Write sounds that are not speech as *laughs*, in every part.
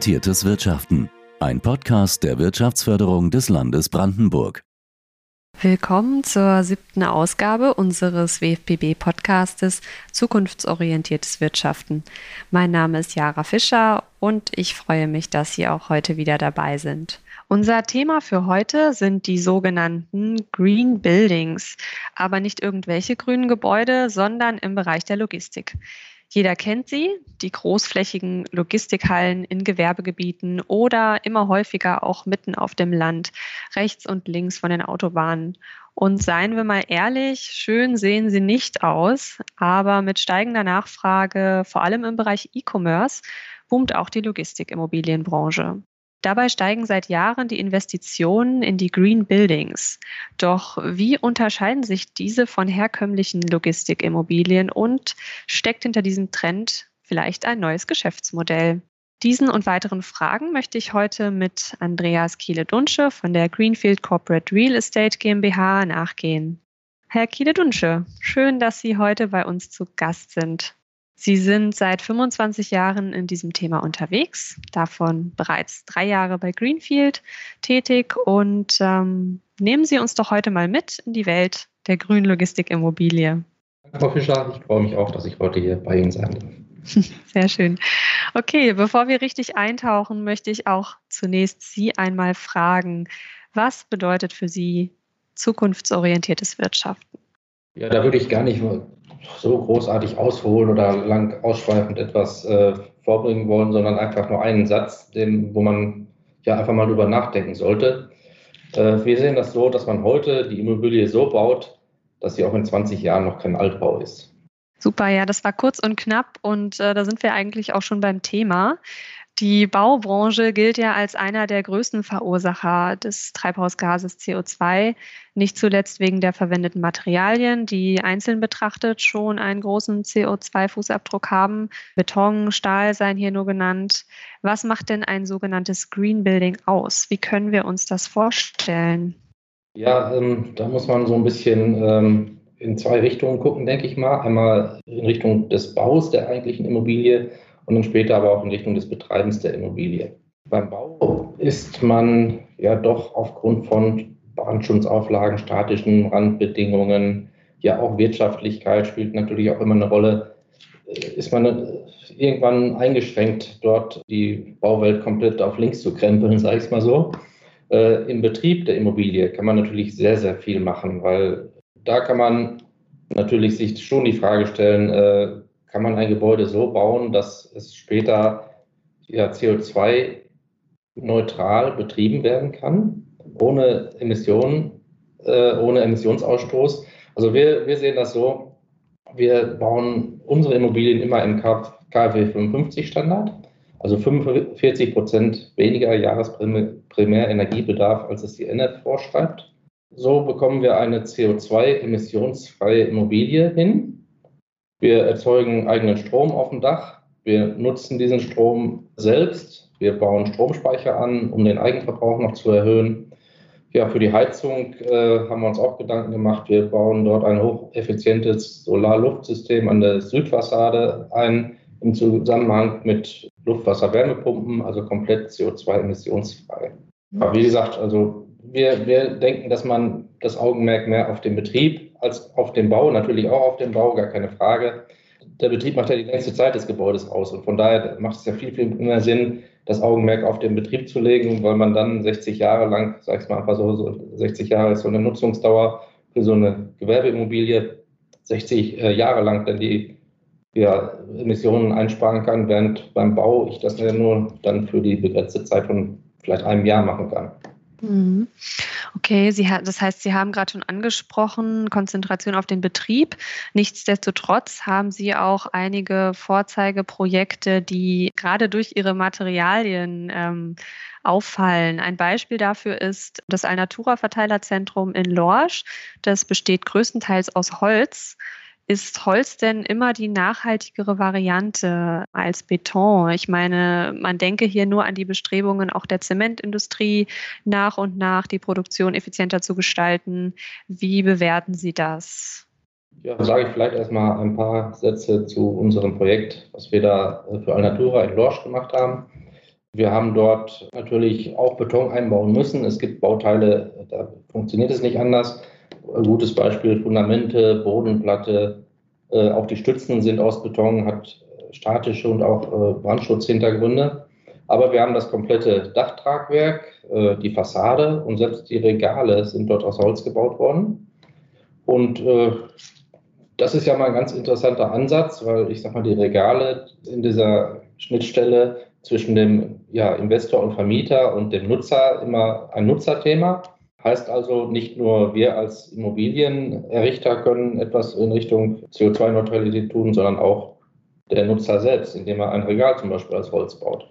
Zukunftsorientiertes Wirtschaften. Ein Podcast der Wirtschaftsförderung des Landes Brandenburg. Willkommen zur siebten Ausgabe unseres WFPB-Podcastes Zukunftsorientiertes Wirtschaften. Mein Name ist Jara Fischer und ich freue mich, dass Sie auch heute wieder dabei sind. Unser Thema für heute sind die sogenannten Green Buildings, aber nicht irgendwelche grünen Gebäude, sondern im Bereich der Logistik. Jeder kennt sie, die großflächigen Logistikhallen in Gewerbegebieten oder immer häufiger auch mitten auf dem Land, rechts und links von den Autobahnen. Und seien wir mal ehrlich, schön sehen sie nicht aus, aber mit steigender Nachfrage, vor allem im Bereich E-Commerce, boomt auch die Logistikimmobilienbranche. Dabei steigen seit Jahren die Investitionen in die Green Buildings. Doch wie unterscheiden sich diese von herkömmlichen Logistikimmobilien und steckt hinter diesem Trend vielleicht ein neues Geschäftsmodell? Diesen und weiteren Fragen möchte ich heute mit Andreas Kiele-Dunsche von der Greenfield Corporate Real Estate GmbH nachgehen. Herr Kiele-Dunsche, schön, dass Sie heute bei uns zu Gast sind. Sie sind seit 25 Jahren in diesem Thema unterwegs, davon bereits drei Jahre bei Greenfield tätig und ähm, nehmen Sie uns doch heute mal mit in die Welt der grünen Logistikimmobilie. Frau Fischer, ich freue mich auch, dass ich heute hier bei Ihnen sein darf. *laughs* Sehr schön. Okay, bevor wir richtig eintauchen, möchte ich auch zunächst Sie einmal fragen, was bedeutet für Sie zukunftsorientiertes Wirtschaften? Ja, da würde ich gar nicht so großartig ausholen oder lang ausschweifend etwas äh, vorbringen wollen, sondern einfach nur einen Satz, dem, wo man ja einfach mal drüber nachdenken sollte. Äh, wir sehen das so, dass man heute die Immobilie so baut, dass sie auch in 20 Jahren noch kein Altbau ist. Super, ja, das war kurz und knapp und äh, da sind wir eigentlich auch schon beim Thema. Die Baubranche gilt ja als einer der größten Verursacher des Treibhausgases CO2, nicht zuletzt wegen der verwendeten Materialien, die einzeln betrachtet schon einen großen CO2-Fußabdruck haben. Beton, Stahl seien hier nur genannt. Was macht denn ein sogenanntes Green Building aus? Wie können wir uns das vorstellen? Ja, ähm, da muss man so ein bisschen ähm, in zwei Richtungen gucken, denke ich mal. Einmal in Richtung des Baus der eigentlichen Immobilie und dann später aber auch in Richtung des Betreibens der Immobilie. Beim Bau ist man ja doch aufgrund von Brandschutzauflagen, statischen Randbedingungen, ja auch Wirtschaftlichkeit spielt natürlich auch immer eine Rolle. Äh, ist man äh, irgendwann eingeschränkt, dort die Bauwelt komplett auf links zu krempeln, *laughs* sage ich es mal so. Äh, Im Betrieb der Immobilie kann man natürlich sehr, sehr viel machen, weil da kann man natürlich sich schon die Frage stellen, kann man ein Gebäude so bauen, dass es später ja, CO2-neutral betrieben werden kann, ohne Emissionen, äh, ohne Emissionsausstoß. Also wir, wir sehen das so, wir bauen unsere Immobilien immer im KfW 55 Standard, also 45 Prozent weniger Jahresprimärenergiebedarf, als es die NF vorschreibt. So bekommen wir eine CO2-emissionsfreie Immobilie hin wir erzeugen eigenen Strom auf dem Dach. Wir nutzen diesen Strom selbst. Wir bauen Stromspeicher an, um den Eigenverbrauch noch zu erhöhen. Ja, für die Heizung äh, haben wir uns auch Gedanken gemacht. Wir bauen dort ein hocheffizientes Solarluftsystem an der Südfassade ein, im Zusammenhang mit Luftwasser-Wärmepumpen, also komplett CO2-emissionsfrei. Aber wie gesagt, also wir, wir denken, dass man das Augenmerk mehr auf den Betrieb als auf den Bau, natürlich auch auf den Bau, gar keine Frage. Der Betrieb macht ja die längste Zeit des Gebäudes aus und von daher macht es ja viel, viel mehr Sinn, das Augenmerk auf den Betrieb zu legen, weil man dann 60 Jahre lang, sag ich mal einfach so, so 60 Jahre ist so eine Nutzungsdauer für so eine Gewerbeimmobilie, 60 äh, Jahre lang dann die ja, Emissionen einsparen kann, während beim Bau ich das nur dann für die begrenzte Zeit von vielleicht einem Jahr machen kann. Mhm. Okay, Sie, das heißt, Sie haben gerade schon angesprochen, Konzentration auf den Betrieb. Nichtsdestotrotz haben Sie auch einige Vorzeigeprojekte, die gerade durch ihre Materialien ähm, auffallen. Ein Beispiel dafür ist das Alnatura-Verteilerzentrum in Lorsch. Das besteht größtenteils aus Holz ist Holz denn immer die nachhaltigere Variante als Beton? Ich meine, man denke hier nur an die Bestrebungen auch der Zementindustrie, nach und nach die Produktion effizienter zu gestalten. Wie bewerten Sie das? Ja, sage ich vielleicht erstmal ein paar Sätze zu unserem Projekt, was wir da für Alnatura in Lorsch gemacht haben. Wir haben dort natürlich auch Beton einbauen müssen. Es gibt Bauteile, da funktioniert es nicht anders. Ein gutes Beispiel Fundamente, Bodenplatte, äh, auch die Stützen sind aus Beton, hat statische und auch äh, Brandschutzhintergründe. Aber wir haben das komplette Dachtragwerk, äh, die Fassade und selbst die Regale sind dort aus Holz gebaut worden. Und äh, das ist ja mal ein ganz interessanter Ansatz, weil ich sage mal, die Regale in dieser Schnittstelle zwischen dem ja, Investor und Vermieter und dem Nutzer immer ein Nutzerthema. Heißt also, nicht nur wir als Immobilienerrichter können etwas in Richtung CO2-Neutralität tun, sondern auch der Nutzer selbst, indem er ein Regal zum Beispiel als Holz baut.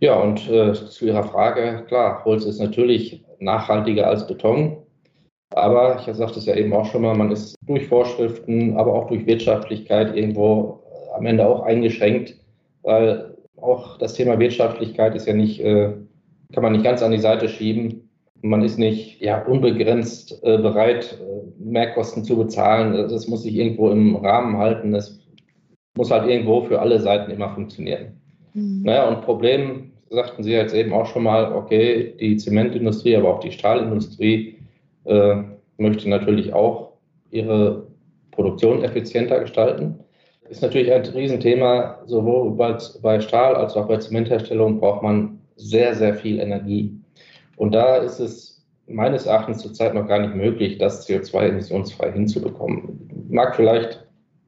Ja, und äh, zu Ihrer Frage, klar, Holz ist natürlich nachhaltiger als Beton. Aber ich sagte es ja eben auch schon mal, man ist durch Vorschriften, aber auch durch Wirtschaftlichkeit irgendwo am Ende auch eingeschränkt, weil auch das Thema Wirtschaftlichkeit ist ja nicht, äh, kann man nicht ganz an die Seite schieben. Man ist nicht ja, unbegrenzt äh, bereit, äh, Mehrkosten zu bezahlen. Das muss sich irgendwo im Rahmen halten. Das muss halt irgendwo für alle Seiten immer funktionieren. Mhm. Naja, und Problem, sagten Sie jetzt eben auch schon mal, okay, die Zementindustrie, aber auch die Stahlindustrie äh, möchte natürlich auch ihre Produktion effizienter gestalten. Ist natürlich ein Riesenthema, sowohl bei, bei Stahl als auch bei Zementherstellung braucht man sehr, sehr viel Energie. Und da ist es meines Erachtens zurzeit noch gar nicht möglich, das CO2 emissionsfrei hinzubekommen. Mag vielleicht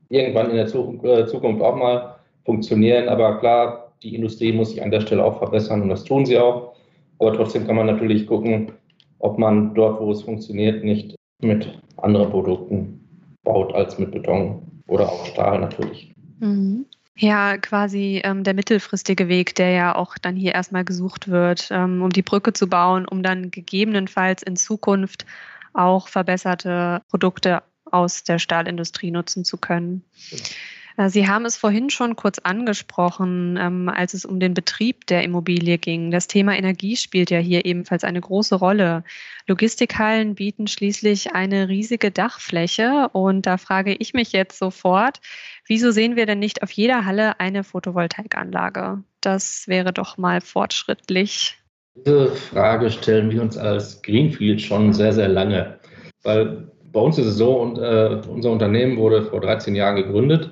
irgendwann in der äh, Zukunft auch mal funktionieren, aber klar, die Industrie muss sich an der Stelle auch verbessern und das tun sie auch. Aber trotzdem kann man natürlich gucken, ob man dort, wo es funktioniert, nicht mit anderen Produkten baut als mit Beton oder auch Stahl natürlich. Mhm. Ja, quasi ähm, der mittelfristige Weg, der ja auch dann hier erstmal gesucht wird, ähm, um die Brücke zu bauen, um dann gegebenenfalls in Zukunft auch verbesserte Produkte aus der Stahlindustrie nutzen zu können. Genau. Äh, Sie haben es vorhin schon kurz angesprochen, ähm, als es um den Betrieb der Immobilie ging. Das Thema Energie spielt ja hier ebenfalls eine große Rolle. Logistikhallen bieten schließlich eine riesige Dachfläche und da frage ich mich jetzt sofort, wieso sehen wir denn nicht auf jeder Halle eine Photovoltaikanlage? Das wäre doch mal fortschrittlich. Diese Frage stellen wir uns als Greenfield schon sehr, sehr lange, weil bei uns ist es so, und äh, unser Unternehmen wurde vor 13 Jahren gegründet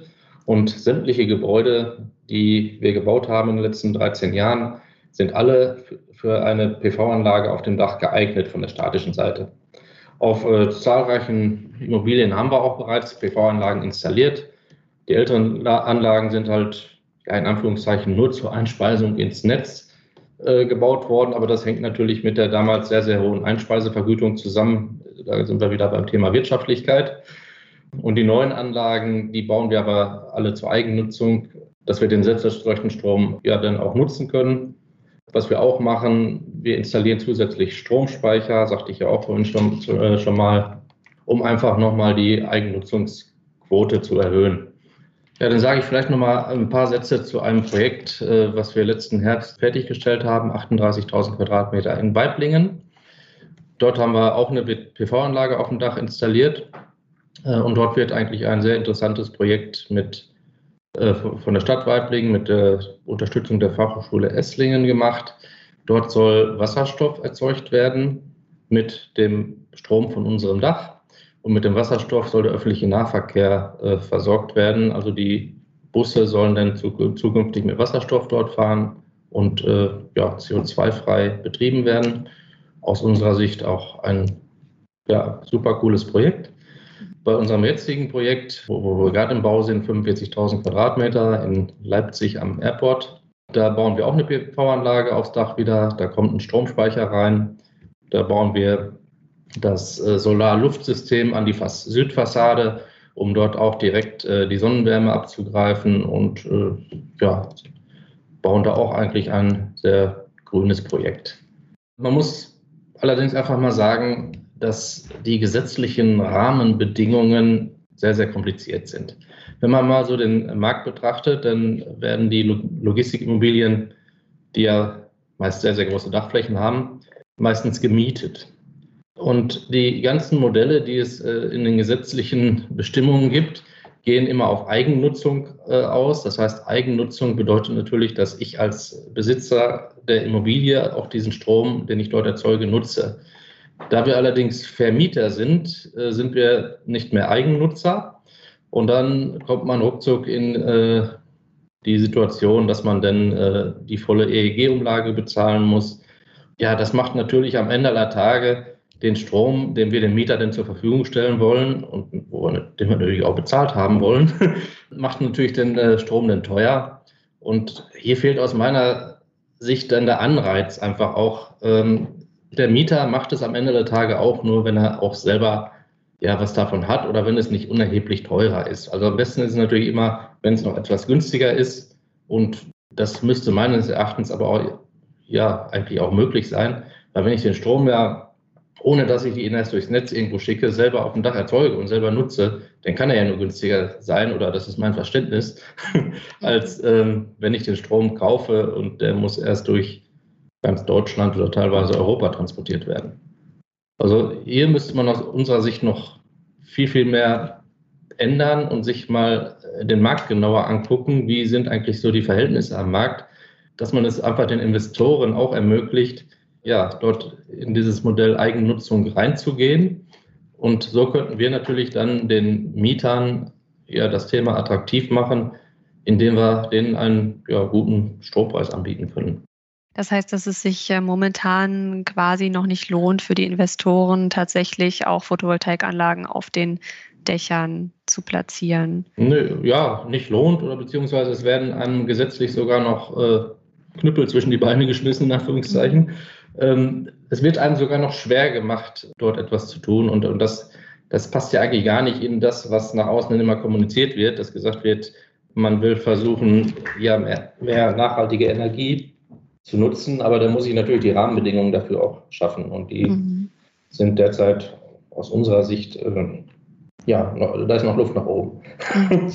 und sämtliche Gebäude, die wir gebaut haben in den letzten 13 Jahren, sind alle für eine PV-Anlage auf dem Dach geeignet von der statischen Seite. Auf äh, zahlreichen Immobilien haben wir auch bereits PV-Anlagen installiert. Die älteren Anlagen sind halt in Anführungszeichen nur zur Einspeisung ins Netz äh, gebaut worden, aber das hängt natürlich mit der damals sehr, sehr hohen Einspeisevergütung zusammen. Da sind wir wieder beim Thema Wirtschaftlichkeit. Und die neuen Anlagen, die bauen wir aber alle zur Eigennutzung, dass wir den selbsterzeugten Strom ja dann auch nutzen können. Was wir auch machen, wir installieren zusätzlich Stromspeicher, sagte ich ja auch vorhin schon, äh, schon mal, um einfach nochmal die Eigennutzungsquote zu erhöhen. Ja, dann sage ich vielleicht nochmal ein paar Sätze zu einem Projekt, äh, was wir letzten Herbst fertiggestellt haben, 38.000 Quadratmeter in Weiblingen. Dort haben wir auch eine PV-Anlage auf dem Dach installiert und dort wird eigentlich ein sehr interessantes Projekt mit, äh, von der Stadt Weiblingen mit der Unterstützung der Fachhochschule Esslingen gemacht. Dort soll Wasserstoff erzeugt werden mit dem Strom von unserem Dach. Und mit dem Wasserstoff soll der öffentliche Nahverkehr äh, versorgt werden. Also die Busse sollen dann zukünftig mit Wasserstoff dort fahren und äh, ja, CO2-frei betrieben werden. Aus unserer Sicht auch ein ja, super cooles Projekt. Bei unserem jetzigen Projekt, wo, wo wir gerade im Bau sind, 45.000 Quadratmeter in Leipzig am Airport, da bauen wir auch eine PV-Anlage aufs Dach wieder. Da kommt ein Stromspeicher rein. Da bauen wir das äh, Solar-Luftsystem an die Fas Südfassade, um dort auch direkt äh, die Sonnenwärme abzugreifen und äh, ja, bauen da auch eigentlich ein sehr grünes Projekt. Man muss allerdings einfach mal sagen, dass die gesetzlichen Rahmenbedingungen sehr, sehr kompliziert sind. Wenn man mal so den Markt betrachtet, dann werden die Logistikimmobilien, die ja meist sehr, sehr große Dachflächen haben, meistens gemietet. Und die ganzen Modelle, die es äh, in den gesetzlichen Bestimmungen gibt, gehen immer auf Eigennutzung äh, aus. Das heißt, Eigennutzung bedeutet natürlich, dass ich als Besitzer der Immobilie auch diesen Strom, den ich dort erzeuge, nutze. Da wir allerdings Vermieter sind, äh, sind wir nicht mehr Eigennutzer. Und dann kommt man ruckzuck in äh, die Situation, dass man dann äh, die volle EEG-Umlage bezahlen muss. Ja, das macht natürlich am Ende aller Tage den Strom, den wir dem Mieter denn zur Verfügung stellen wollen und den wir natürlich auch bezahlt haben wollen, *laughs* macht natürlich den Strom dann teuer. Und hier fehlt aus meiner Sicht dann der Anreiz einfach auch. Ähm, der Mieter macht es am Ende der Tage auch nur, wenn er auch selber ja was davon hat oder wenn es nicht unerheblich teurer ist. Also am besten ist es natürlich immer, wenn es noch etwas günstiger ist. Und das müsste meines Erachtens aber auch ja eigentlich auch möglich sein, weil wenn ich den Strom ja ohne dass ich ihn erst durchs Netz irgendwo schicke, selber auf dem Dach erzeuge und selber nutze, dann kann er ja nur günstiger sein, oder das ist mein Verständnis, *laughs* als ähm, wenn ich den Strom kaufe und der muss erst durch ganz Deutschland oder teilweise Europa transportiert werden. Also hier müsste man aus unserer Sicht noch viel, viel mehr ändern und sich mal äh, den Markt genauer angucken, wie sind eigentlich so die Verhältnisse am Markt, dass man es einfach den Investoren auch ermöglicht, ja, dort in dieses Modell Eigennutzung reinzugehen. Und so könnten wir natürlich dann den Mietern ja das Thema attraktiv machen, indem wir denen einen ja, guten Strompreis anbieten können. Das heißt, dass es sich äh, momentan quasi noch nicht lohnt für die Investoren, tatsächlich auch Photovoltaikanlagen auf den Dächern zu platzieren. Nö, ja, nicht lohnt oder beziehungsweise es werden einem gesetzlich sogar noch äh, Knüppel zwischen die Beine geschmissen, in Anführungszeichen. Ähm, es wird einem sogar noch schwer gemacht, dort etwas zu tun. Und, und das, das passt ja eigentlich gar nicht in das, was nach außen immer kommuniziert wird, dass gesagt wird, man will versuchen, ja, mehr, mehr nachhaltige Energie zu nutzen, aber da muss ich natürlich die Rahmenbedingungen dafür auch schaffen. Und die mhm. sind derzeit aus unserer Sicht, äh, ja, noch, da ist noch Luft nach oben. Mhm.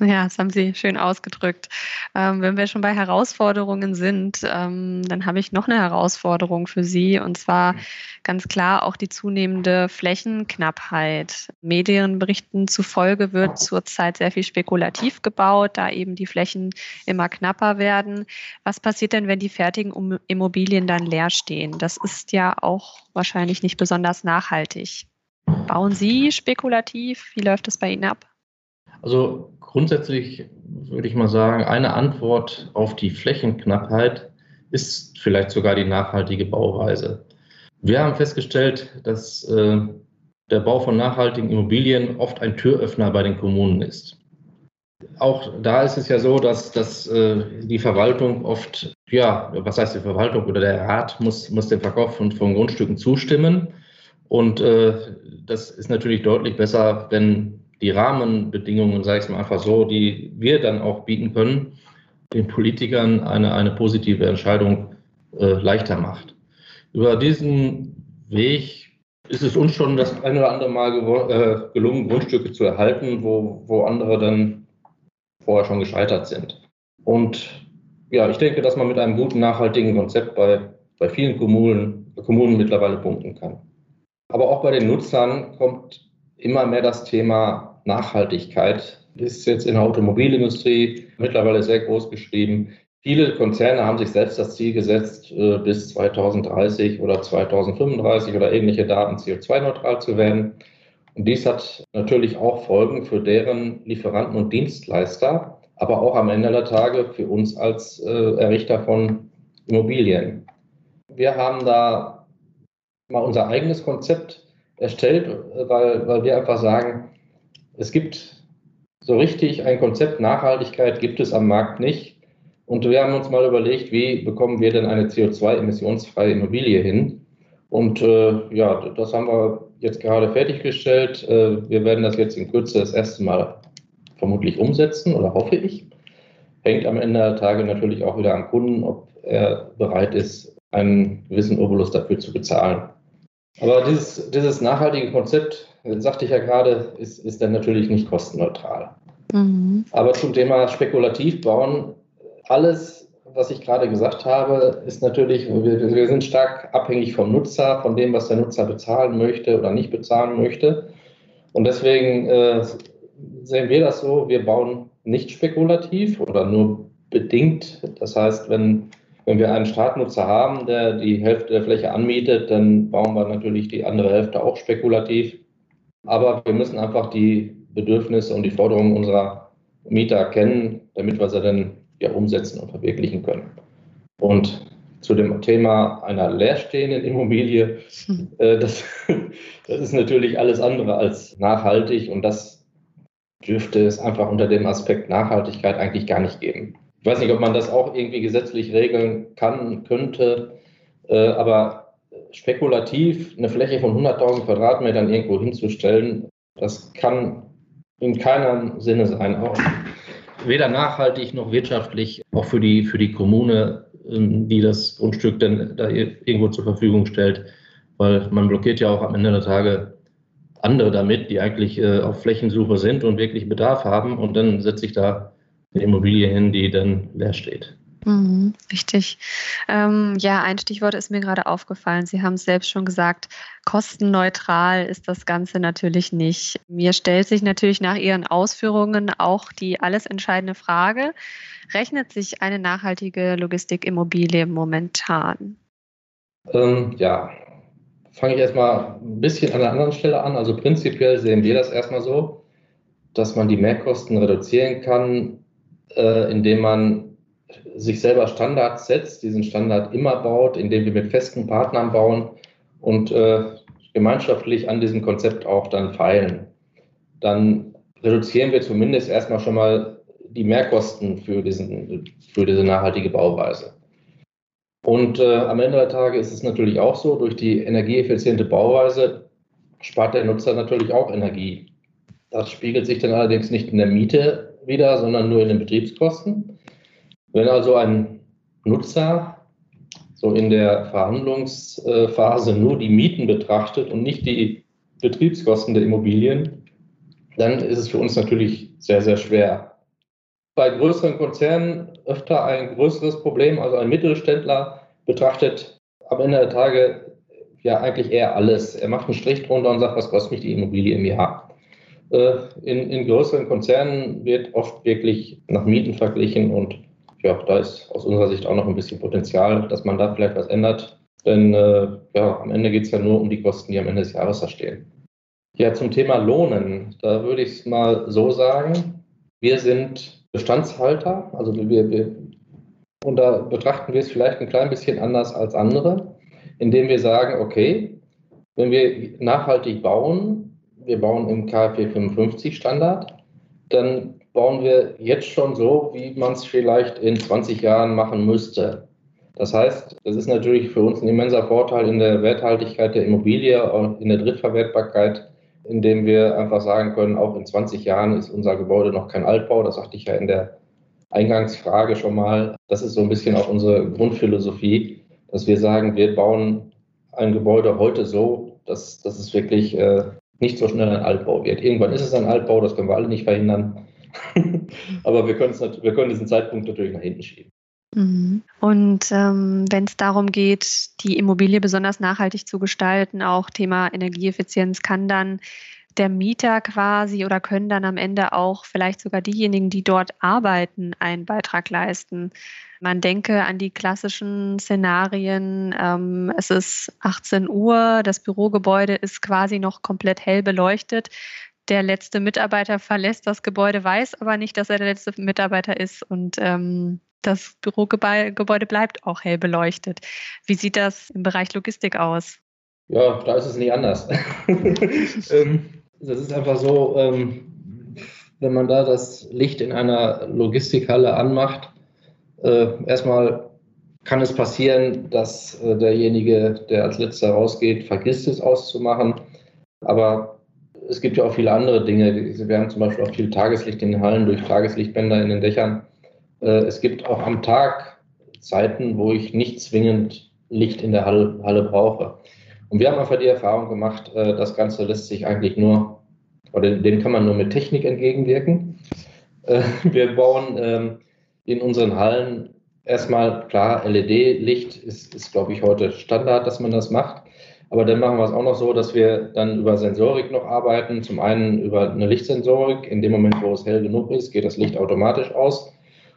Ja, das haben Sie schön ausgedrückt. Ähm, wenn wir schon bei Herausforderungen sind, ähm, dann habe ich noch eine Herausforderung für Sie und zwar ganz klar auch die zunehmende Flächenknappheit. Medienberichten zufolge wird zurzeit sehr viel spekulativ gebaut, da eben die Flächen immer knapper werden. Was passiert denn, wenn die fertigen Immobilien dann leer stehen? Das ist ja auch wahrscheinlich nicht besonders nachhaltig. Bauen Sie spekulativ? Wie läuft das bei Ihnen ab? Also grundsätzlich würde ich mal sagen, eine Antwort auf die Flächenknappheit ist vielleicht sogar die nachhaltige Bauweise. Wir haben festgestellt, dass äh, der Bau von nachhaltigen Immobilien oft ein Türöffner bei den Kommunen ist. Auch da ist es ja so, dass, dass äh, die Verwaltung oft, ja, was heißt die Verwaltung oder der Rat muss, muss dem Verkauf von, von Grundstücken zustimmen. Und äh, das ist natürlich deutlich besser, wenn die Rahmenbedingungen, sage ich mal einfach so, die wir dann auch bieten können, den Politikern eine, eine positive Entscheidung äh, leichter macht. Über diesen Weg ist es uns schon das ein oder andere Mal äh, gelungen, Grundstücke zu erhalten, wo, wo andere dann vorher schon gescheitert sind. Und ja, ich denke, dass man mit einem guten, nachhaltigen Konzept bei, bei vielen Kommunen, Kommunen mittlerweile punkten kann. Aber auch bei den Nutzern kommt immer mehr das Thema Nachhaltigkeit ist jetzt in der Automobilindustrie mittlerweile sehr groß geschrieben. Viele Konzerne haben sich selbst das Ziel gesetzt, äh, bis 2030 oder 2035 oder ähnliche Daten CO2-neutral zu werden. Und dies hat natürlich auch Folgen für deren Lieferanten und Dienstleister, aber auch am Ende der Tage für uns als äh, Errichter von Immobilien. Wir haben da mal unser eigenes Konzept erstellt, weil, weil wir einfach sagen, es gibt so richtig ein Konzept Nachhaltigkeit gibt es am Markt nicht. Und wir haben uns mal überlegt, wie bekommen wir denn eine CO2-emissionsfreie Immobilie hin? Und äh, ja, das haben wir jetzt gerade fertiggestellt. Äh, wir werden das jetzt in Kürze das erste Mal vermutlich umsetzen oder hoffe ich. Hängt am Ende der Tage natürlich auch wieder am Kunden, ob er bereit ist, einen gewissen Obolus dafür zu bezahlen. Aber dieses, dieses nachhaltige Konzept sagte ich ja gerade, ist, ist dann natürlich nicht kostenneutral. Mhm. Aber zum Thema spekulativ bauen, alles, was ich gerade gesagt habe, ist natürlich, wir, wir sind stark abhängig vom Nutzer, von dem, was der Nutzer bezahlen möchte oder nicht bezahlen möchte. Und deswegen äh, sehen wir das so, wir bauen nicht spekulativ oder nur bedingt. Das heißt, wenn, wenn wir einen Startnutzer haben, der die Hälfte der Fläche anmietet, dann bauen wir natürlich die andere Hälfte auch spekulativ. Aber wir müssen einfach die Bedürfnisse und die Forderungen unserer Mieter kennen, damit wir sie dann ja umsetzen und verwirklichen können. Und zu dem Thema einer leerstehenden Immobilie, *laughs* äh, das, das ist natürlich alles andere als nachhaltig und das dürfte es einfach unter dem Aspekt Nachhaltigkeit eigentlich gar nicht geben. Ich weiß nicht, ob man das auch irgendwie gesetzlich regeln kann, könnte, äh, aber spekulativ eine Fläche von 100.000 Quadratmetern irgendwo hinzustellen, das kann in keinem Sinne sein. Auch weder nachhaltig noch wirtschaftlich, auch für die, für die Kommune, ähm, die das Grundstück dann da irgendwo zur Verfügung stellt, weil man blockiert ja auch am Ende der Tage andere damit, die eigentlich äh, auf Flächensuche sind und wirklich Bedarf haben und dann setze ich da eine Immobilie hin, die dann leer steht. Mhm, richtig. Ähm, ja, ein Stichwort ist mir gerade aufgefallen. Sie haben es selbst schon gesagt, kostenneutral ist das Ganze natürlich nicht. Mir stellt sich natürlich nach Ihren Ausführungen auch die alles entscheidende Frage, rechnet sich eine nachhaltige Logistikimmobilie momentan? Ähm, ja, fange ich erstmal ein bisschen an der anderen Stelle an. Also prinzipiell sehen wir das erstmal so, dass man die Mehrkosten reduzieren kann, äh, indem man sich selber Standards setzt, diesen Standard immer baut, indem wir mit festen Partnern bauen und äh, gemeinschaftlich an diesem Konzept auch dann feilen. Dann reduzieren wir zumindest erstmal schon mal die Mehrkosten für, diesen, für diese nachhaltige Bauweise. Und äh, am Ende der Tage ist es natürlich auch so, durch die energieeffiziente Bauweise spart der Nutzer natürlich auch Energie. Das spiegelt sich dann allerdings nicht in der Miete wieder, sondern nur in den Betriebskosten. Wenn also ein Nutzer so in der Verhandlungsphase nur die Mieten betrachtet und nicht die Betriebskosten der Immobilien, dann ist es für uns natürlich sehr, sehr schwer. Bei größeren Konzernen öfter ein größeres Problem, also ein Mittelständler betrachtet am Ende der Tage ja eigentlich eher alles. Er macht einen Strich drunter und sagt, was kostet mich die Immobilie im Jahr? Äh, in, in größeren Konzernen wird oft wirklich nach Mieten verglichen und ja, da ist aus unserer Sicht auch noch ein bisschen Potenzial, dass man da vielleicht was ändert. Denn äh, ja, am Ende geht es ja nur um die Kosten, die am Ende des Jahres da stehen. Ja, zum Thema Lohnen, da würde ich es mal so sagen, wir sind Bestandshalter, also wir, wir, und da betrachten wir es vielleicht ein klein bisschen anders als andere, indem wir sagen, okay, wenn wir nachhaltig bauen, wir bauen im KfW 55 Standard, dann bauen wir jetzt schon so, wie man es vielleicht in 20 Jahren machen müsste. Das heißt, das ist natürlich für uns ein immenser Vorteil in der Werthaltigkeit der Immobilie, und in der Drittverwertbarkeit, indem wir einfach sagen können, auch in 20 Jahren ist unser Gebäude noch kein Altbau. Das sagte ich ja in der Eingangsfrage schon mal. Das ist so ein bisschen auch unsere Grundphilosophie, dass wir sagen, wir bauen ein Gebäude heute so, dass, dass es wirklich äh, nicht so schnell ein Altbau wird. Irgendwann ist es ein Altbau, das können wir alle nicht verhindern. *laughs* Aber wir, wir können diesen Zeitpunkt natürlich nach hinten schieben. Mhm. Und ähm, wenn es darum geht, die Immobilie besonders nachhaltig zu gestalten, auch Thema Energieeffizienz, kann dann der Mieter quasi oder können dann am Ende auch vielleicht sogar diejenigen, die dort arbeiten, einen Beitrag leisten. Man denke an die klassischen Szenarien. Ähm, es ist 18 Uhr, das Bürogebäude ist quasi noch komplett hell beleuchtet der letzte Mitarbeiter verlässt das Gebäude, weiß aber nicht, dass er der letzte Mitarbeiter ist und ähm, das Bürogebäude bleibt auch hell beleuchtet. Wie sieht das im Bereich Logistik aus? Ja, da ist es nicht anders. *laughs* ähm, das ist einfach so, ähm, wenn man da das Licht in einer Logistikhalle anmacht, äh, erstmal kann es passieren, dass äh, derjenige, der als letzter rausgeht, vergisst es auszumachen. Aber es gibt ja auch viele andere Dinge. Wir haben zum Beispiel auch viel Tageslicht in den Hallen durch Tageslichtbänder in den Dächern. Äh, es gibt auch am Tag Zeiten, wo ich nicht zwingend Licht in der Halle, Halle brauche. Und wir haben einfach die Erfahrung gemacht, äh, das Ganze lässt sich eigentlich nur, oder dem kann man nur mit Technik entgegenwirken. Äh, wir bauen ähm, in unseren Hallen erstmal, klar, LED-Licht ist, ist glaube ich, heute Standard, dass man das macht. Aber dann machen wir es auch noch so, dass wir dann über Sensorik noch arbeiten. Zum einen über eine Lichtsensorik. In dem Moment, wo es hell genug ist, geht das Licht automatisch aus.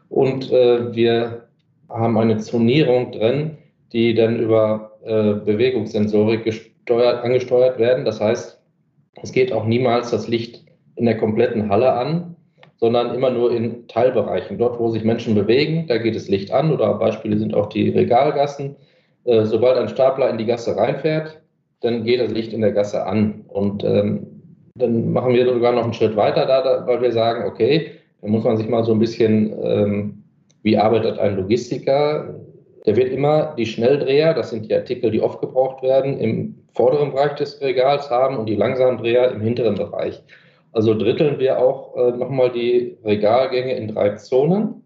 Und äh, wir haben eine Zonierung drin, die dann über äh, Bewegungssensorik gesteuert, angesteuert werden. Das heißt, es geht auch niemals das Licht in der kompletten Halle an, sondern immer nur in Teilbereichen. Dort, wo sich Menschen bewegen, da geht das Licht an oder Beispiele sind auch die Regalgassen. Äh, sobald ein Stapler in die Gasse reinfährt, dann geht das Licht in der Gasse an. Und ähm, dann machen wir sogar noch einen Schritt weiter da, weil wir sagen, okay, da muss man sich mal so ein bisschen, ähm, wie arbeitet ein Logistiker? Der wird immer die Schnelldreher, das sind die Artikel, die oft gebraucht werden, im vorderen Bereich des Regals haben und die Langsamdreher im hinteren Bereich. Also dritteln wir auch äh, nochmal die Regalgänge in drei Zonen,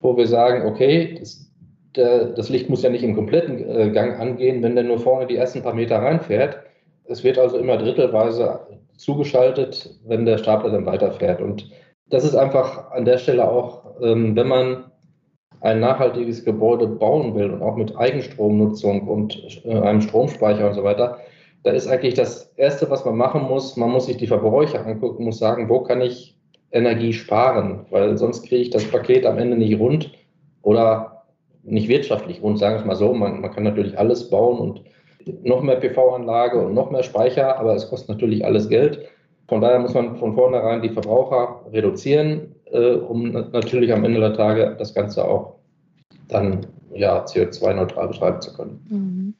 wo wir sagen, okay, das, der, das Licht muss ja nicht im kompletten äh, Gang angehen, wenn der nur vorne die ersten paar Meter reinfährt. Es wird also immer drittelweise zugeschaltet, wenn der Stapler dann weiterfährt. Und das ist einfach an der Stelle auch, ähm, wenn man ein nachhaltiges Gebäude bauen will und auch mit Eigenstromnutzung und äh, einem Stromspeicher und so weiter, da ist eigentlich das Erste, was man machen muss, man muss sich die Verbräuche angucken, muss sagen, wo kann ich Energie sparen, weil sonst kriege ich das Paket am Ende nicht rund oder nicht wirtschaftlich rund, sagen wir es mal so. Man, man kann natürlich alles bauen und noch mehr PV-Anlage und noch mehr Speicher, aber es kostet natürlich alles Geld. Von daher muss man von vornherein die Verbraucher reduzieren, äh, um natürlich am Ende der Tage das Ganze auch dann ja, CO2-neutral betreiben zu können. Mhm.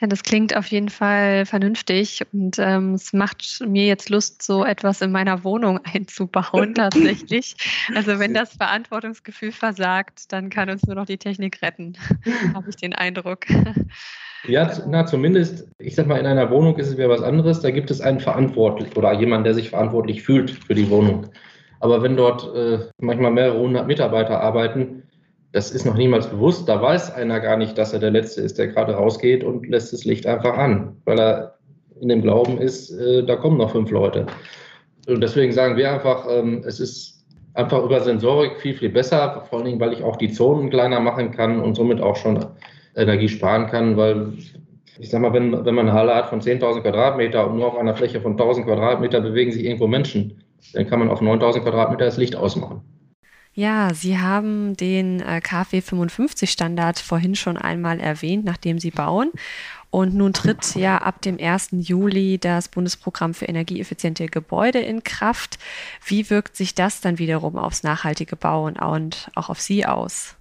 Ja, das klingt auf jeden Fall vernünftig und ähm, es macht mir jetzt Lust, so etwas in meiner Wohnung *laughs* einzubauen tatsächlich. Also wenn das Verantwortungsgefühl versagt, dann kann uns nur noch die Technik retten, *laughs* habe ich den Eindruck. Ja, na, zumindest, ich sag mal, in einer Wohnung ist es wieder was anderes. Da gibt es einen verantwortlich oder jemanden, der sich verantwortlich fühlt für die Wohnung. Aber wenn dort äh, manchmal mehrere hundert Mitarbeiter arbeiten, das ist noch niemals bewusst. Da weiß einer gar nicht, dass er der Letzte ist, der gerade rausgeht und lässt das Licht einfach an, weil er in dem Glauben ist, äh, da kommen noch fünf Leute. Und deswegen sagen wir einfach, ähm, es ist einfach über Sensorik viel, viel besser, vor allen Dingen, weil ich auch die Zonen kleiner machen kann und somit auch schon Energie sparen kann, weil ich sag mal, wenn, wenn man eine Halle hat von 10.000 Quadratmeter und nur auf einer Fläche von 1.000 Quadratmeter bewegen sich irgendwo Menschen, dann kann man auf 9.000 Quadratmeter das Licht ausmachen. Ja, Sie haben den äh, KfW 55 Standard vorhin schon einmal erwähnt, nachdem Sie bauen. Und nun tritt ja ab dem 1. Juli das Bundesprogramm für energieeffiziente Gebäude in Kraft. Wie wirkt sich das dann wiederum aufs nachhaltige Bauen und auch auf Sie aus?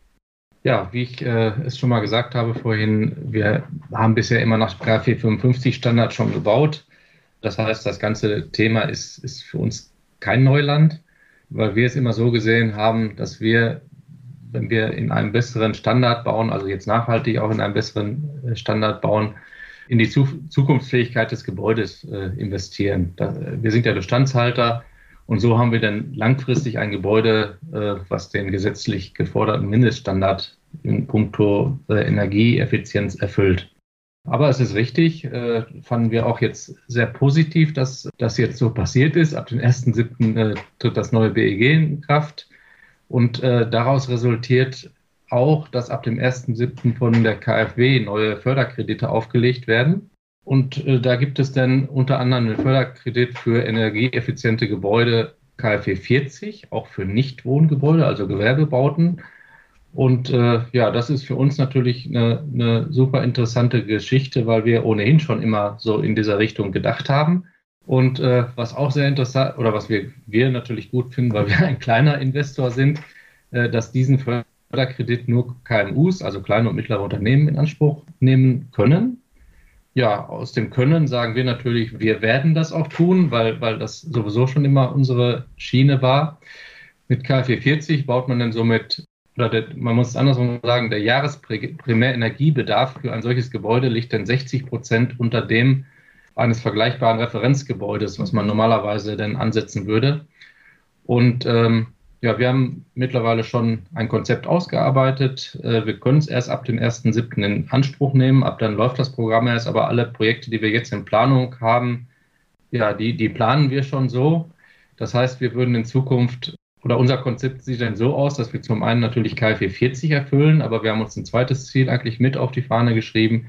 Ja, wie ich äh, es schon mal gesagt habe vorhin, wir haben bisher immer nach K455 Standard schon gebaut. Das heißt, das ganze Thema ist, ist für uns kein Neuland, weil wir es immer so gesehen haben, dass wir, wenn wir in einem besseren Standard bauen, also jetzt nachhaltig auch in einem besseren äh, Standard bauen, in die Zukunftsfähigkeit des Gebäudes äh, investieren. Da, wir sind ja Bestandshalter und so haben wir dann langfristig ein Gebäude, äh, was den gesetzlich geforderten Mindeststandard in puncto äh, Energieeffizienz erfüllt. Aber es ist richtig, äh, fanden wir auch jetzt sehr positiv, dass das jetzt so passiert ist. Ab dem 1.7. Äh, tritt das neue BEG in Kraft. Und äh, daraus resultiert auch, dass ab dem 1.7. von der KfW neue Förderkredite aufgelegt werden. Und äh, da gibt es dann unter anderem einen Förderkredit für energieeffiziente Gebäude KfW 40, auch für Nichtwohngebäude, also Gewerbebauten. Und äh, ja, das ist für uns natürlich eine, eine super interessante Geschichte, weil wir ohnehin schon immer so in dieser Richtung gedacht haben. Und äh, was auch sehr interessant oder was wir, wir natürlich gut finden, weil wir ein kleiner Investor sind, äh, dass diesen Förderkredit nur KMUs, also kleine und mittlere Unternehmen in Anspruch nehmen können ja, aus dem Können sagen wir natürlich, wir werden das auch tun, weil, weil das sowieso schon immer unsere Schiene war. Mit KfW 40 baut man dann somit, oder der, man muss es andersrum sagen, der Jahresprimärenergiebedarf für ein solches Gebäude liegt dann 60 Prozent unter dem eines vergleichbaren Referenzgebäudes, was man normalerweise dann ansetzen würde. Und ähm, ja, wir haben mittlerweile schon ein Konzept ausgearbeitet. Äh, wir können es erst ab dem 1.7. in Anspruch nehmen. Ab dann läuft das Programm erst. Aber alle Projekte, die wir jetzt in Planung haben, ja, die, die planen wir schon so. Das heißt, wir würden in Zukunft oder unser Konzept sieht dann so aus, dass wir zum einen natürlich KfW 40 erfüllen, aber wir haben uns ein zweites Ziel eigentlich mit auf die Fahne geschrieben,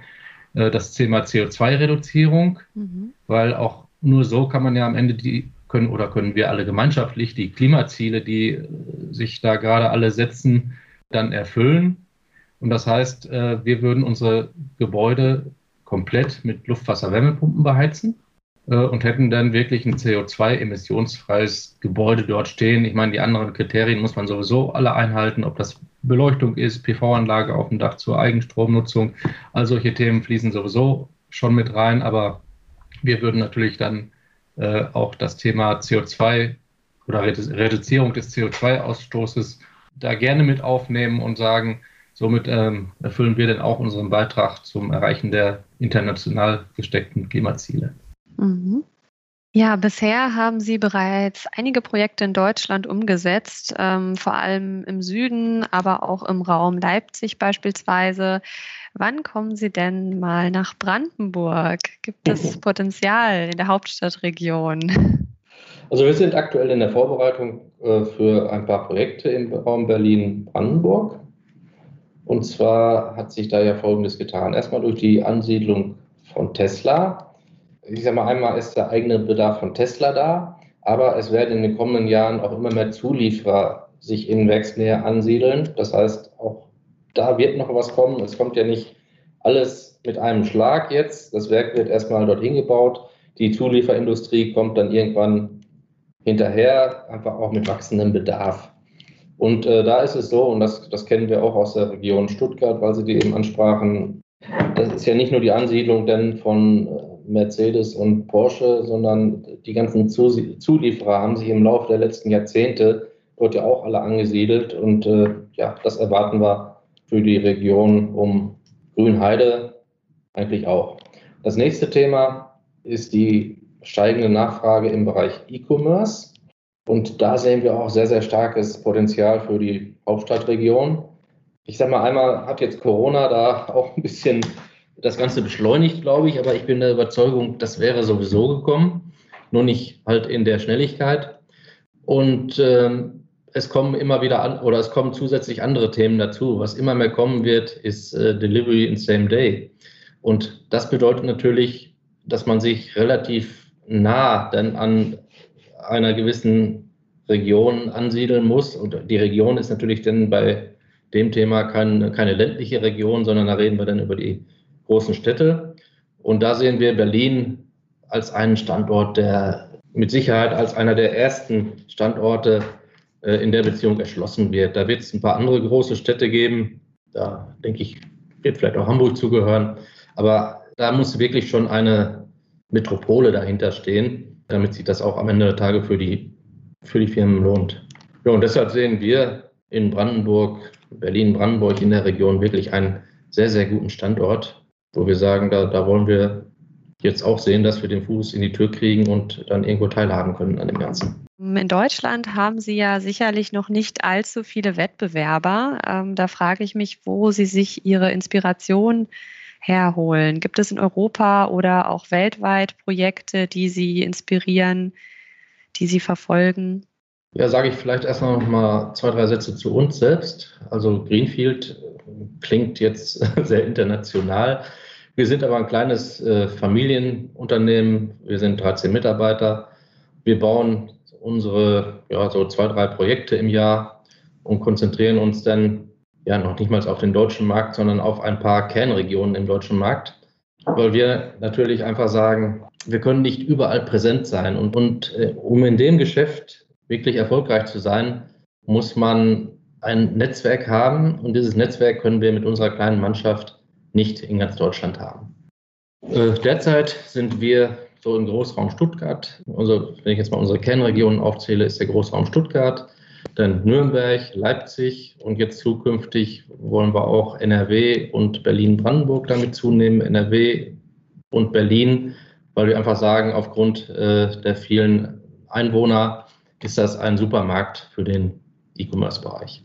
äh, das Thema CO2-Reduzierung, mhm. weil auch nur so kann man ja am Ende die können oder können wir alle gemeinschaftlich die Klimaziele, die äh, sich da gerade alle setzen, dann erfüllen. Und das heißt, äh, wir würden unsere Gebäude komplett mit Luftwasser-Wärmepumpen beheizen und hätten dann wirklich ein CO2-emissionsfreies Gebäude dort stehen. Ich meine, die anderen Kriterien muss man sowieso alle einhalten, ob das Beleuchtung ist, PV-Anlage auf dem Dach zur Eigenstromnutzung. All solche Themen fließen sowieso schon mit rein, aber wir würden natürlich dann äh, auch das Thema CO2 oder Reduzierung des CO2-Ausstoßes da gerne mit aufnehmen und sagen, somit ähm, erfüllen wir dann auch unseren Beitrag zum Erreichen der international gesteckten Klimaziele. Mhm. Ja, bisher haben Sie bereits einige Projekte in Deutschland umgesetzt, ähm, vor allem im Süden, aber auch im Raum Leipzig beispielsweise. Wann kommen Sie denn mal nach Brandenburg? Gibt es Potenzial in der Hauptstadtregion? Also wir sind aktuell in der Vorbereitung äh, für ein paar Projekte im Raum Berlin-Brandenburg. Und zwar hat sich da ja Folgendes getan. Erstmal durch die Ansiedlung von Tesla ich sage mal, einmal ist der eigene Bedarf von Tesla da, aber es werden in den kommenden Jahren auch immer mehr Zulieferer sich in Werksnähe ansiedeln. Das heißt, auch da wird noch was kommen. Es kommt ja nicht alles mit einem Schlag jetzt. Das Werk wird erstmal dorthin gebaut. Die Zulieferindustrie kommt dann irgendwann hinterher, einfach auch mit wachsendem Bedarf. Und äh, da ist es so, und das, das kennen wir auch aus der Region Stuttgart, weil Sie die eben ansprachen, das ist ja nicht nur die Ansiedlung denn von äh, Mercedes und Porsche, sondern die ganzen Zulieferer haben sich im Laufe der letzten Jahrzehnte dort ja auch alle angesiedelt. Und äh, ja, das erwarten wir für die Region um Grünheide eigentlich auch. Das nächste Thema ist die steigende Nachfrage im Bereich E-Commerce. Und da sehen wir auch sehr, sehr starkes Potenzial für die Hauptstadtregion. Ich sage mal, einmal hat jetzt Corona da *laughs* auch ein bisschen das Ganze beschleunigt, glaube ich, aber ich bin der Überzeugung, das wäre sowieso gekommen, nur nicht halt in der Schnelligkeit. Und ähm, es kommen immer wieder an oder es kommen zusätzlich andere Themen dazu. Was immer mehr kommen wird, ist äh, Delivery in Same Day. Und das bedeutet natürlich, dass man sich relativ nah dann an einer gewissen Region ansiedeln muss. Und die Region ist natürlich dann bei dem Thema kein, keine ländliche Region, sondern da reden wir dann über die großen Städte. Und da sehen wir Berlin als einen Standort, der mit Sicherheit als einer der ersten Standorte äh, in der Beziehung erschlossen wird. Da wird es ein paar andere große Städte geben. Da denke ich, wird vielleicht auch Hamburg zugehören. Aber da muss wirklich schon eine Metropole dahinter stehen, damit sich das auch am Ende der Tage für die, für die Firmen lohnt. Ja, und deshalb sehen wir in Brandenburg, Berlin-Brandenburg in der Region wirklich einen sehr, sehr guten Standort wo wir sagen, da, da wollen wir jetzt auch sehen, dass wir den Fuß in die Tür kriegen und dann irgendwo teilhaben können an dem Ganzen. In Deutschland haben Sie ja sicherlich noch nicht allzu viele Wettbewerber. Ähm, da frage ich mich, wo Sie sich Ihre Inspiration herholen. Gibt es in Europa oder auch weltweit Projekte, die Sie inspirieren, die Sie verfolgen? Ja, sage ich vielleicht erstmal noch mal zwei, drei Sätze zu uns selbst. Also Greenfield klingt jetzt *laughs* sehr international. Wir sind aber ein kleines äh, Familienunternehmen. Wir sind 13 Mitarbeiter. Wir bauen unsere ja, so zwei, drei Projekte im Jahr und konzentrieren uns dann ja noch nicht mal auf den deutschen Markt, sondern auf ein paar Kernregionen im deutschen Markt, weil wir natürlich einfach sagen, wir können nicht überall präsent sein. Und, und äh, um in dem Geschäft wirklich erfolgreich zu sein, muss man ein Netzwerk haben und dieses Netzwerk können wir mit unserer kleinen Mannschaft nicht in ganz Deutschland haben. Äh, derzeit sind wir so im Großraum Stuttgart. Also, wenn ich jetzt mal unsere Kernregionen aufzähle, ist der Großraum Stuttgart, dann Nürnberg, Leipzig und jetzt zukünftig wollen wir auch NRW und Berlin-Brandenburg damit zunehmen. NRW und Berlin, weil wir einfach sagen, aufgrund äh, der vielen Einwohner ist das ein Supermarkt für den E-Commerce-Bereich.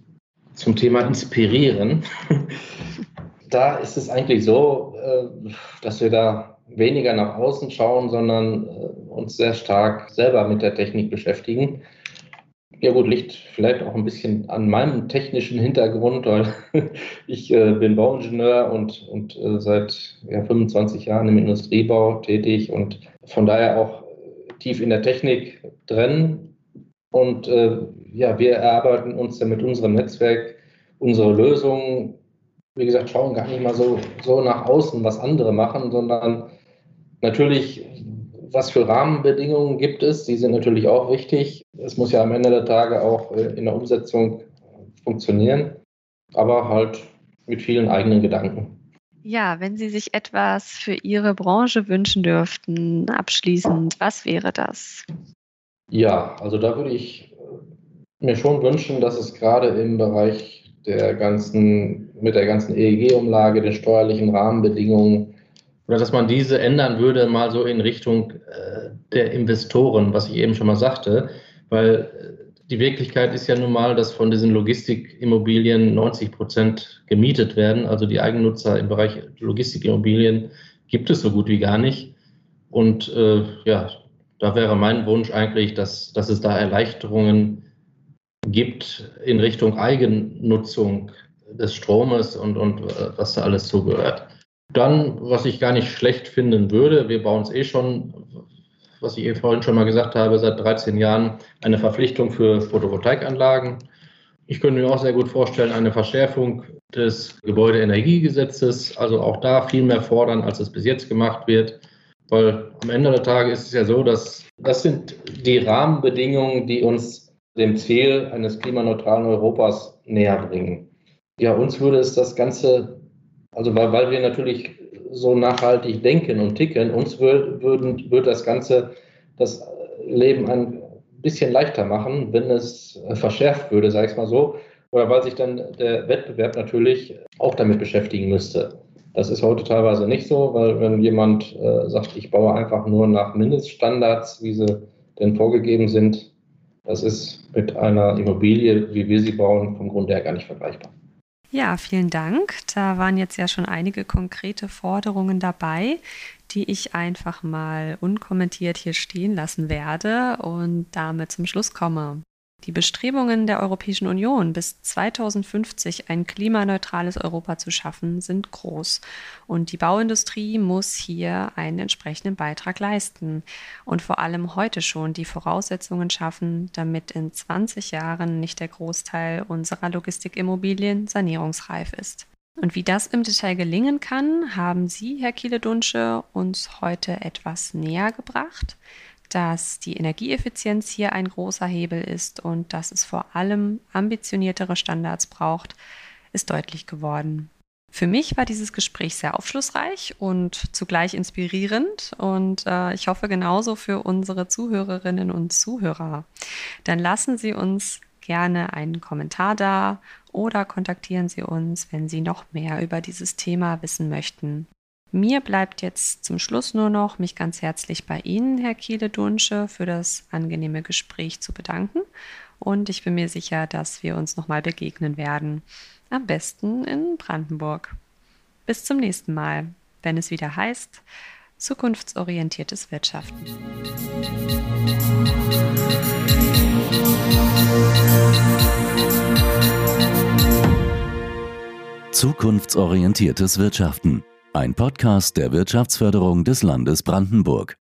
Zum Thema Inspirieren. *laughs* da ist es eigentlich so, äh, dass wir da weniger nach außen schauen, sondern äh, uns sehr stark selber mit der Technik beschäftigen. Ja gut, liegt vielleicht auch ein bisschen an meinem technischen Hintergrund, weil *laughs* ich äh, bin Bauingenieur und, und seit ja, 25 Jahren im Industriebau tätig und von daher auch tief in der Technik drin. Und äh, ja, wir erarbeiten uns ja mit unserem Netzwerk unsere Lösungen. Wie gesagt, schauen gar nicht mal so, so nach außen, was andere machen, sondern natürlich was für Rahmenbedingungen gibt es? Die sind natürlich auch wichtig. Es muss ja am Ende der Tage auch äh, in der Umsetzung funktionieren, aber halt mit vielen eigenen Gedanken. Ja, wenn Sie sich etwas für Ihre Branche wünschen dürften, abschließend, was wäre das? Ja, also da würde ich äh, mir schon wünschen, dass es gerade im Bereich der ganzen, mit der ganzen EEG-Umlage, den steuerlichen Rahmenbedingungen, oder dass man diese ändern würde, mal so in Richtung äh, der Investoren, was ich eben schon mal sagte, weil äh, die Wirklichkeit ist ja nun mal, dass von diesen Logistikimmobilien 90 Prozent gemietet werden. Also die Eigennutzer im Bereich Logistikimmobilien gibt es so gut wie gar nicht. Und äh, ja, da wäre mein Wunsch eigentlich, dass, dass es da Erleichterungen gibt in Richtung Eigennutzung des Stromes und, und äh, was da alles zugehört. Dann, was ich gar nicht schlecht finden würde, wir bauen es eh schon, was ich eben vorhin schon mal gesagt habe, seit 13 Jahren eine Verpflichtung für Photovoltaikanlagen. Ich könnte mir auch sehr gut vorstellen, eine Verschärfung des Gebäudeenergiegesetzes, also auch da viel mehr fordern, als es bis jetzt gemacht wird. Weil am Ende der Tage ist es ja so, dass das sind die Rahmenbedingungen, die uns dem Ziel eines klimaneutralen Europas näher bringen. Ja, uns würde es das Ganze also weil, weil wir natürlich so nachhaltig denken und ticken, uns würde würd, würd das Ganze das Leben ein bisschen leichter machen, wenn es verschärft würde, sage ich mal so. Oder weil sich dann der Wettbewerb natürlich auch damit beschäftigen müsste. Das ist heute teilweise nicht so, weil wenn jemand äh, sagt, ich baue einfach nur nach Mindeststandards, wie sie denn vorgegeben sind, das ist mit einer Immobilie, wie wir sie bauen, vom Grund her gar nicht vergleichbar. Ja, vielen Dank. Da waren jetzt ja schon einige konkrete Forderungen dabei, die ich einfach mal unkommentiert hier stehen lassen werde und damit zum Schluss komme. Die Bestrebungen der Europäischen Union, bis 2050 ein klimaneutrales Europa zu schaffen, sind groß. Und die Bauindustrie muss hier einen entsprechenden Beitrag leisten und vor allem heute schon die Voraussetzungen schaffen, damit in 20 Jahren nicht der Großteil unserer Logistikimmobilien sanierungsreif ist. Und wie das im Detail gelingen kann, haben Sie, Herr Kiele-Dunsche, uns heute etwas näher gebracht dass die Energieeffizienz hier ein großer Hebel ist und dass es vor allem ambitioniertere Standards braucht, ist deutlich geworden. Für mich war dieses Gespräch sehr aufschlussreich und zugleich inspirierend und äh, ich hoffe genauso für unsere Zuhörerinnen und Zuhörer. Dann lassen Sie uns gerne einen Kommentar da oder kontaktieren Sie uns, wenn Sie noch mehr über dieses Thema wissen möchten. Mir bleibt jetzt zum Schluss nur noch, mich ganz herzlich bei Ihnen, Herr Kiele-Dunsche, für das angenehme Gespräch zu bedanken. Und ich bin mir sicher, dass wir uns nochmal begegnen werden. Am besten in Brandenburg. Bis zum nächsten Mal, wenn es wieder heißt, zukunftsorientiertes Wirtschaften. Zukunftsorientiertes Wirtschaften ein Podcast der Wirtschaftsförderung des Landes Brandenburg.